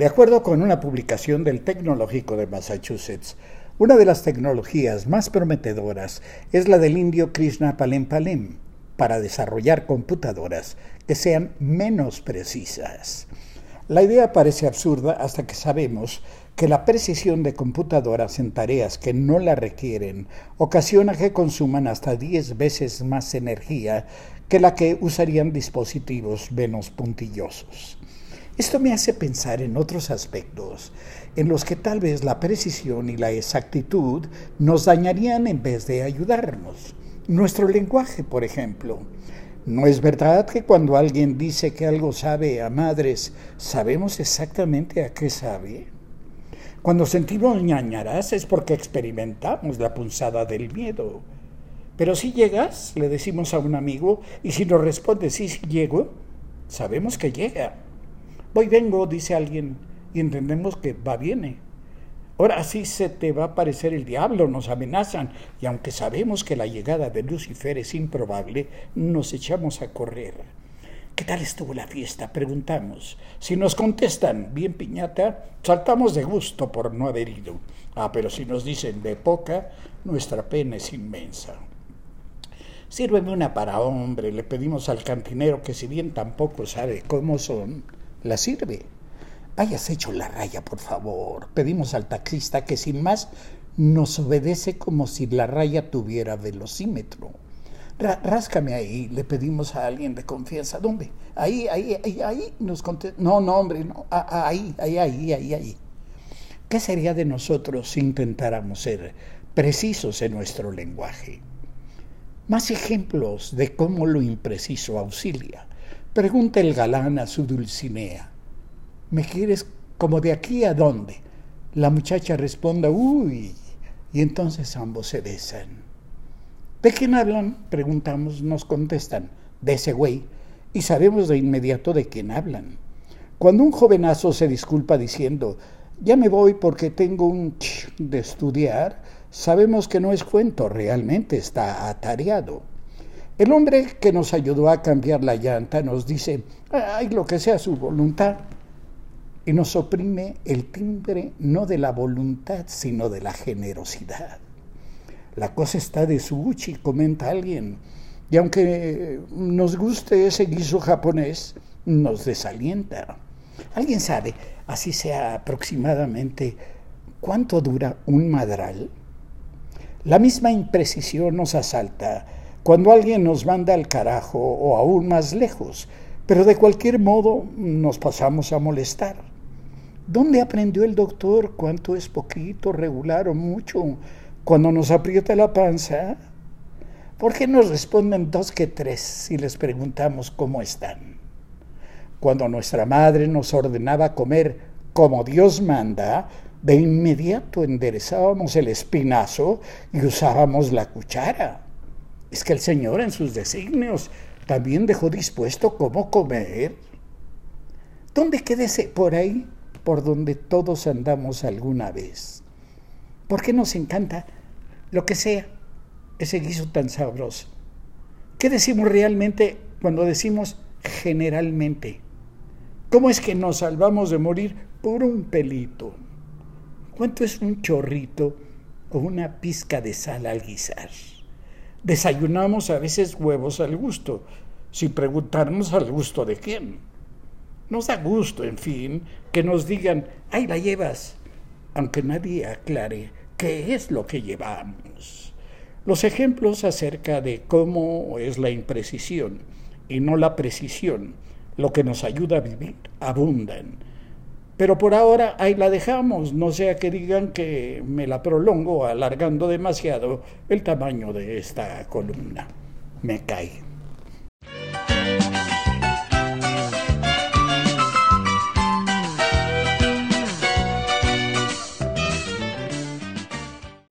De acuerdo con una publicación del Tecnológico de Massachusetts, una de las tecnologías más prometedoras es la del indio Krishna Palem Palem para desarrollar computadoras que sean menos precisas. La idea parece absurda hasta que sabemos que la precisión de computadoras en tareas que no la requieren ocasiona que consuman hasta 10 veces más energía que la que usarían dispositivos menos puntillosos. Esto me hace pensar en otros aspectos en los que tal vez la precisión y la exactitud nos dañarían en vez de ayudarnos. Nuestro lenguaje, por ejemplo. ¿No es verdad que cuando alguien dice que algo sabe a madres, sabemos exactamente a qué sabe? Cuando sentimos ñañaras es porque experimentamos la punzada del miedo. Pero si llegas, le decimos a un amigo, y si nos responde sí, sí llego, sabemos que llega. Voy, vengo, dice alguien, y entendemos que va, viene. Ahora sí se te va a aparecer el diablo, nos amenazan, y aunque sabemos que la llegada de Lucifer es improbable, nos echamos a correr. ¿Qué tal estuvo la fiesta? Preguntamos. Si nos contestan, bien piñata, saltamos de gusto por no haber ido. Ah, pero si nos dicen de poca, nuestra pena es inmensa. Sírveme una para hombre, le pedimos al cantinero que si bien tampoco sabe cómo son, la sirve. Hayas hecho la raya, por favor. Pedimos al taxista que sin más nos obedece como si la raya tuviera velocímetro ráscame ahí, le pedimos a alguien de confianza. ¿Dónde? Ahí, ahí, ahí, ahí nos contesta. No, no, hombre, no. Ahí, ahí, ahí, ahí, ahí. ¿Qué sería de nosotros si intentáramos ser precisos en nuestro lenguaje? Más ejemplos de cómo lo impreciso auxilia. Pregunta el galán a su dulcinea. ¿Me quieres como de aquí a dónde? La muchacha responde, uy, y entonces ambos se besan. ¿De quién hablan? Preguntamos, nos contestan, de ese güey, y sabemos de inmediato de quién hablan. Cuando un jovenazo se disculpa diciendo, ya me voy porque tengo un ch de estudiar, sabemos que no es cuento, realmente está atareado. El hombre que nos ayudó a cambiar la llanta nos dice, ay, lo que sea su voluntad, y nos oprime el timbre no de la voluntad, sino de la generosidad. La cosa está de sushi, comenta alguien. Y aunque nos guste ese guiso japonés, nos desalienta. ¿Alguien sabe, así sea aproximadamente, cuánto dura un madral? La misma imprecisión nos asalta cuando alguien nos manda al carajo o aún más lejos, pero de cualquier modo nos pasamos a molestar. ¿Dónde aprendió el doctor cuánto es poquito, regular o mucho? Cuando nos aprieta la panza, ¿por qué nos responden dos que tres si les preguntamos cómo están? Cuando nuestra madre nos ordenaba comer como Dios manda, de inmediato enderezábamos el espinazo y usábamos la cuchara. Es que el Señor en sus designios también dejó dispuesto cómo comer. ¿Dónde quédese por ahí, por donde todos andamos alguna vez? ¿Por qué nos encanta lo que sea ese guiso tan sabroso? ¿Qué decimos realmente cuando decimos generalmente? ¿Cómo es que nos salvamos de morir por un pelito? ¿Cuánto es un chorrito o una pizca de sal al guisar? Desayunamos a veces huevos al gusto, sin preguntarnos al gusto de quién. Nos da gusto, en fin, que nos digan, ahí la llevas, aunque nadie aclare qué es lo que llevamos. Los ejemplos acerca de cómo es la imprecisión y no la precisión lo que nos ayuda a vivir abundan. Pero por ahora ahí la dejamos, no sea que digan que me la prolongo alargando demasiado el tamaño de esta columna. Me cae.